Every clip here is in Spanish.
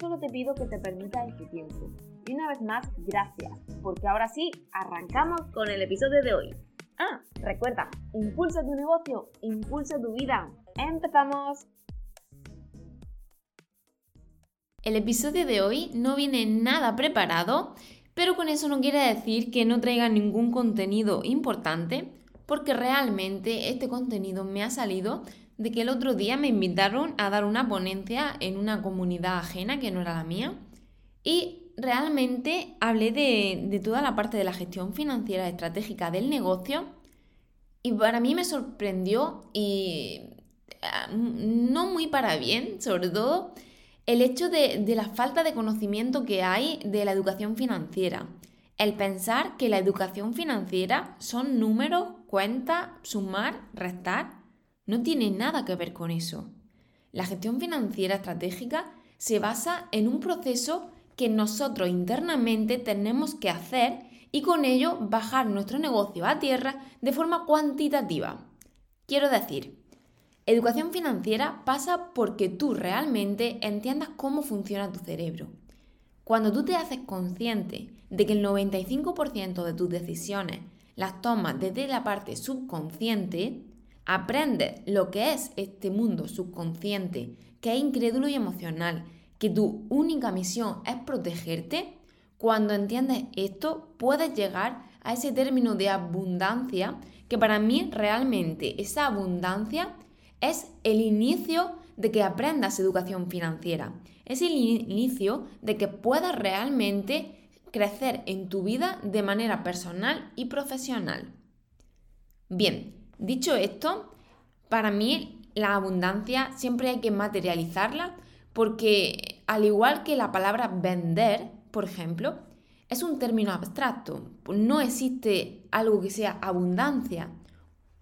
solo te pido que te permitas este tiempo. Y una vez más, gracias, porque ahora sí, arrancamos con el episodio de hoy. Ah, recuerda, impulsa tu negocio, impulsa tu vida. ¡Empezamos! El episodio de hoy no viene nada preparado, pero con eso no quiere decir que no traiga ningún contenido importante, porque realmente este contenido me ha salido de que el otro día me invitaron a dar una ponencia en una comunidad ajena que no era la mía y realmente hablé de, toda la parte de la gestión financiera estratégica del negocio y para mí me sorprendió y ah, no muy para bien, sobre todo el hecho de, de, la falta de conocimiento que hay de la educación financiera. El pensar que la educación financiera son números, cuentas, sumar, restar, no tiene nada que ver con eso. La gestión financiera estratégica se basa en un proceso que nosotros internamente tenemos que hacer y con ello bajar nuestro negocio a tierra de forma cuantitativa. Quiero decir, educación financiera pasa porque tú realmente entiendas cómo funciona tu cerebro. Cuando tú te haces consciente de que el 95% de tus decisiones las tomas desde la parte subconsciente, aprendes lo que es este mundo subconsciente, que es incrédulo y emocional, que tu única misión es protegerte, cuando entiendes esto puedes llegar a ese término de abundancia que para mí realmente esa abundancia es el inicio de que aprendas educación financiera. Es el inicio de que puedas realmente crecer en tu vida de manera personal y profesional. Bien, dicho esto, para mí la abundancia siempre hay que materializarla porque al igual que la palabra vender, por ejemplo, es un término abstracto. No existe algo que sea abundancia.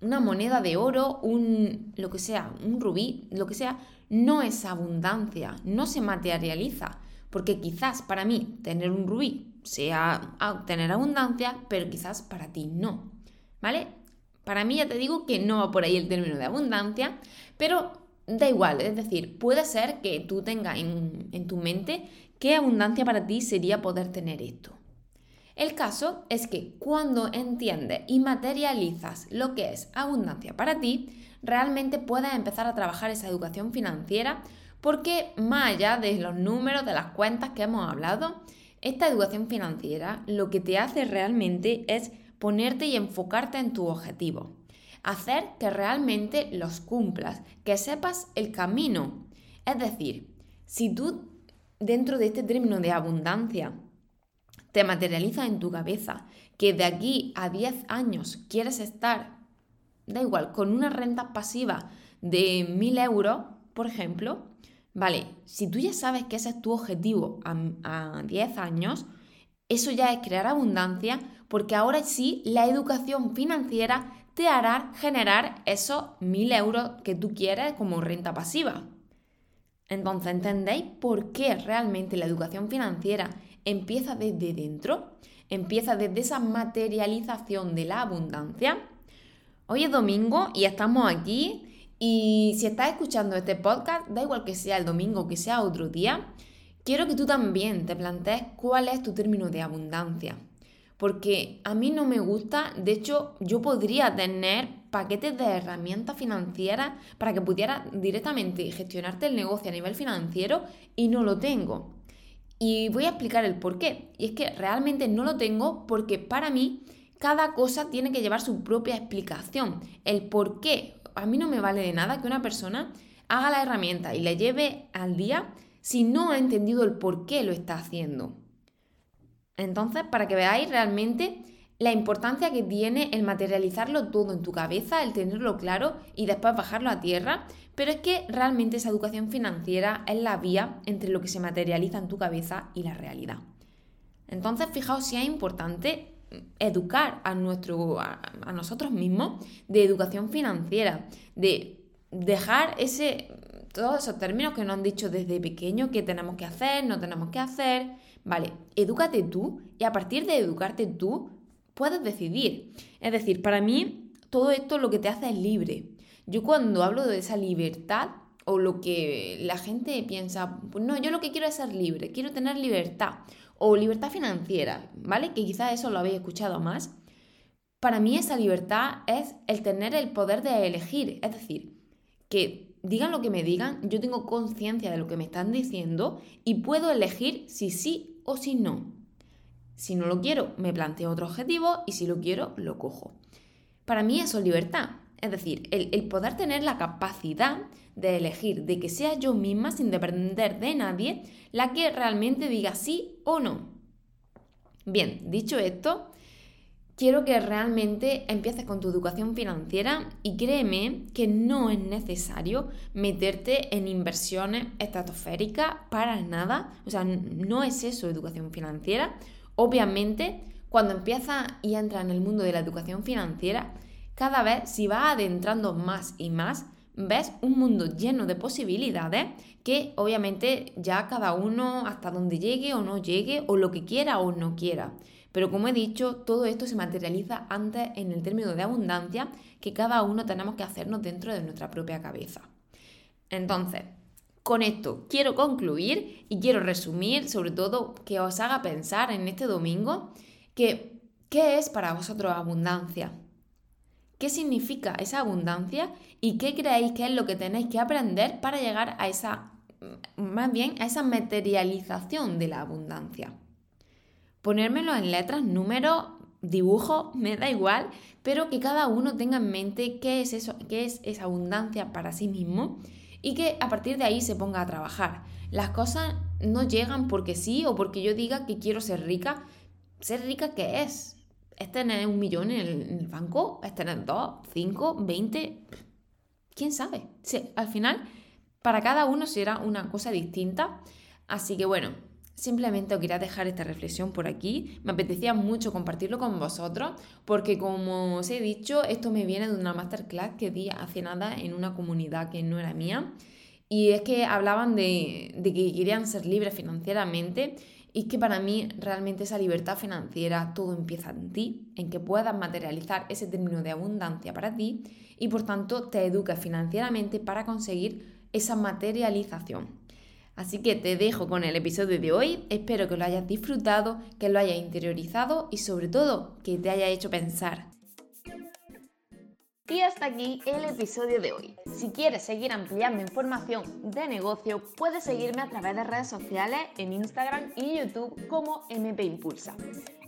Una moneda de oro, un lo que sea, un rubí, lo que sea, no es abundancia, no se materializa. Porque quizás para mí tener un rubí sea tener abundancia, pero quizás para ti no. ¿Vale? Para mí ya te digo que no va por ahí el término de abundancia, pero da igual, es decir, puede ser que tú tengas en, tu mente qué abundancia para ti sería poder tener esto. El caso es que cuando entiendes y materializas lo que es abundancia para ti, realmente puedes empezar a trabajar esa educación financiera porque más allá de los números, de las cuentas que hemos hablado, esta educación financiera lo que te hace realmente es ponerte y enfocarte en tu objetivo hacer que realmente los cumplas, que sepas el camino. Es decir, si tú dentro de este término de abundancia te materializas en tu cabeza que de aquí a 10 años quieres estar, da igual, con una renta pasiva de 1000 euros, por ejemplo, vale, si tú ya sabes que ese es tu objetivo a, a 10 años, eso ya es crear abundancia porque ahora sí la educación financiera te hará generar esos 1000 euros que tú quieres como renta pasiva. Entonces, ¿entendéis por qué realmente la educación financiera empieza desde dentro? Empieza desde esa materialización de la abundancia. Hoy es domingo y estamos aquí y si estás escuchando este podcast, da igual que sea el domingo que sea otro día, quiero que tú también te plantees cuál es tu término de abundancia porque a mí no me gusta, de hecho yo podría tener paquetes de herramientas financieras para que pudiera directamente gestionarte el negocio a nivel financiero y no lo tengo. Y voy a explicar el por qué. Y es que realmente no lo tengo porque para mí cada cosa tiene que llevar su propia explicación. El por qué. A mí no me vale de nada que una persona haga la herramienta y la lleve al día si no ha entendido el por qué lo está haciendo. Entonces, para que veáis realmente la importancia que tiene el materializarlo todo en tu cabeza, el tenerlo claro y después bajarlo a tierra, pero es que realmente esa educación financiera es la vía entre lo que se materializa en tu cabeza y la realidad. Entonces, fijaos si es importante educar a, nuestro, a, nosotros mismos de educación financiera, de dejar ese, todos esos términos que nos han dicho desde pequeño que tenemos que hacer, no tenemos que hacer. Vale, edúcate tú y a partir de educarte tú, puedes decidir. Es decir, para mí todo esto lo que te hace es libre. Yo cuando hablo de esa libertad o lo que la gente piensa, pues no, yo lo que quiero es ser libre, quiero tener libertad o libertad financiera, ¿vale? Que quizás eso lo habéis escuchado más. Para mí esa libertad es el tener el poder de elegir, es decir, que digan lo que me digan, yo tengo conciencia de lo que me están diciendo y puedo elegir si sí o si no. Si no lo quiero, me planteo otro objetivo y si lo quiero, lo cojo. Para mí eso es libertad. Es decir, el, poder tener la capacidad de elegir, de que sea yo misma, sin depender de nadie, la que realmente diga sí o no. Bien, dicho esto, quiero que realmente empieces con tu educación financiera y créeme que no es necesario meterte en inversiones estratosféricas para nada. O sea, no es eso educación financiera. Obviamente, cuando empiezas y entras en el mundo de la educación financiera, cada vez si vas adentrando más y más, ves un mundo lleno de posibilidades que obviamente ya cada uno hasta donde llegue o no llegue o lo que quiera o no quiera. Pero como he dicho, todo esto se materializa antes en el término de abundancia que cada uno tenemos que hacernos dentro de nuestra propia cabeza. Entonces, con esto quiero concluir y quiero resumir, sobre todo, que os haga pensar en este domingo que ¿qué es para vosotros abundancia? ¿Qué significa esa abundancia y qué creéis que es lo que tenéis que aprender para llegar a esa, más bien, a esa materialización de la abundancia? Ponérmelo en letras, números, dibujos, me da igual, pero que cada uno tenga en mente qué es eso, qué es esa abundancia para sí mismo y que a partir de ahí se ponga a trabajar. Las cosas no llegan porque sí o porque yo diga que quiero ser rica. Ser rica, ¿qué es? ¿Es tener un millón en el, banco? ¿Es tener dos, cinco, veinte? ¿Quién sabe? al final, para cada uno será una cosa distinta. Así que bueno, Simplemente os quería dejar esta reflexión por aquí. Me apetecía mucho compartirlo con vosotros porque como os he dicho, esto me viene de una masterclass que di hace nada en una comunidad que no era mía. Y es que hablaban de, que querían ser libres financieramente y que para mí realmente esa libertad financiera todo empieza en ti, en que puedas materializar ese término de abundancia para ti y por tanto te educas financieramente para conseguir esa materialización. Así que te dejo con el episodio de hoy, espero que lo hayas disfrutado, que lo hayas interiorizado y sobre todo que te haya hecho pensar. Y hasta aquí el episodio de hoy. Si quieres seguir ampliando información de negocio, puedes seguirme a través de redes sociales en Instagram y YouTube como MP Impulsa.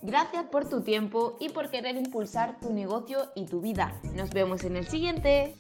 Gracias por tu tiempo y por querer impulsar tu negocio y tu vida. Nos vemos en el siguiente.